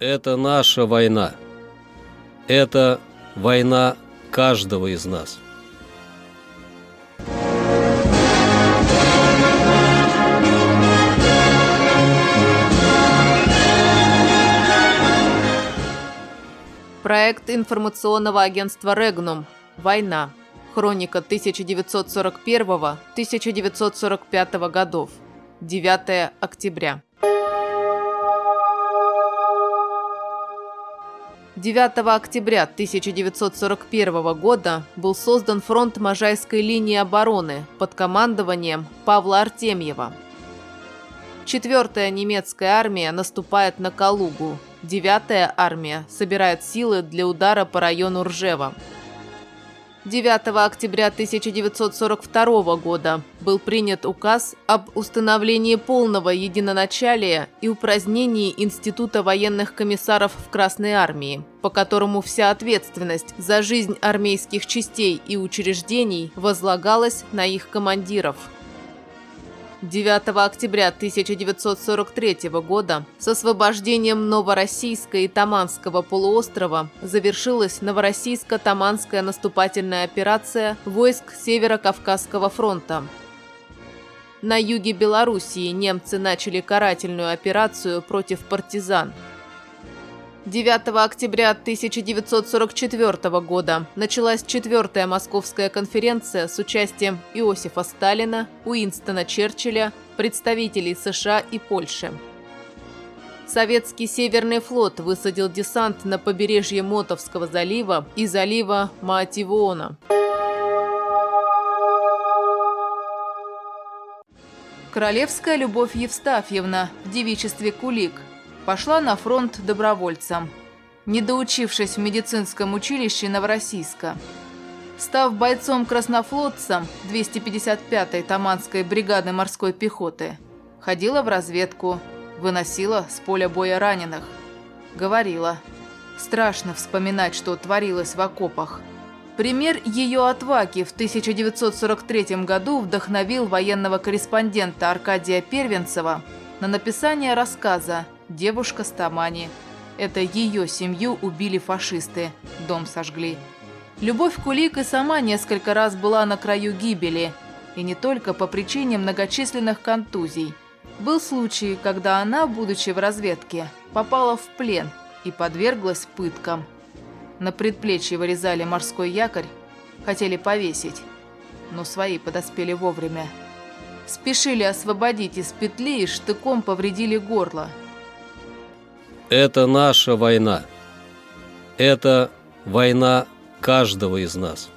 Это наша война. Это война каждого из нас. Проект информационного агентства «Регнум. Война. Хроника 1941-1945 годов. 9 октября. 9 октября 1941 года был создан фронт Можайской линии обороны под командованием Павла Артемьева. Четвертая немецкая армия наступает на Калугу. Девятая армия собирает силы для удара по району Ржева. 9 октября 1942 года был принят указ об установлении полного единоначалия и упразднении Института военных комиссаров в Красной армии, по которому вся ответственность за жизнь армейских частей и учреждений возлагалась на их командиров – 9 октября 1943 года с освобождением Новороссийска и Таманского полуострова завершилась Новороссийско-Таманская наступательная операция войск Северо-Кавказского фронта. На юге Белоруссии немцы начали карательную операцию против партизан – 9 октября 1944 года началась четвертая Московская конференция с участием Иосифа Сталина, Уинстона Черчилля, представителей США и Польши. Советский Северный флот высадил десант на побережье Мотовского залива и залива Маативоона. Королевская Любовь Евстафьевна в девичестве Кулик – пошла на фронт добровольцем, не доучившись в медицинском училище Новороссийска. Став бойцом-краснофлотцем 255-й Таманской бригады морской пехоты, ходила в разведку, выносила с поля боя раненых. Говорила, страшно вспоминать, что творилось в окопах. Пример ее отваги в 1943 году вдохновил военного корреспондента Аркадия Первенцева на написание рассказа девушка с Тамани. Это ее семью убили фашисты, дом сожгли. Любовь Кулик и сама несколько раз была на краю гибели, и не только по причине многочисленных контузий. Был случай, когда она, будучи в разведке, попала в плен и подверглась пыткам. На предплечье вырезали морской якорь, хотели повесить, но свои подоспели вовремя. Спешили освободить из петли и штыком повредили горло – это наша война. Это война каждого из нас.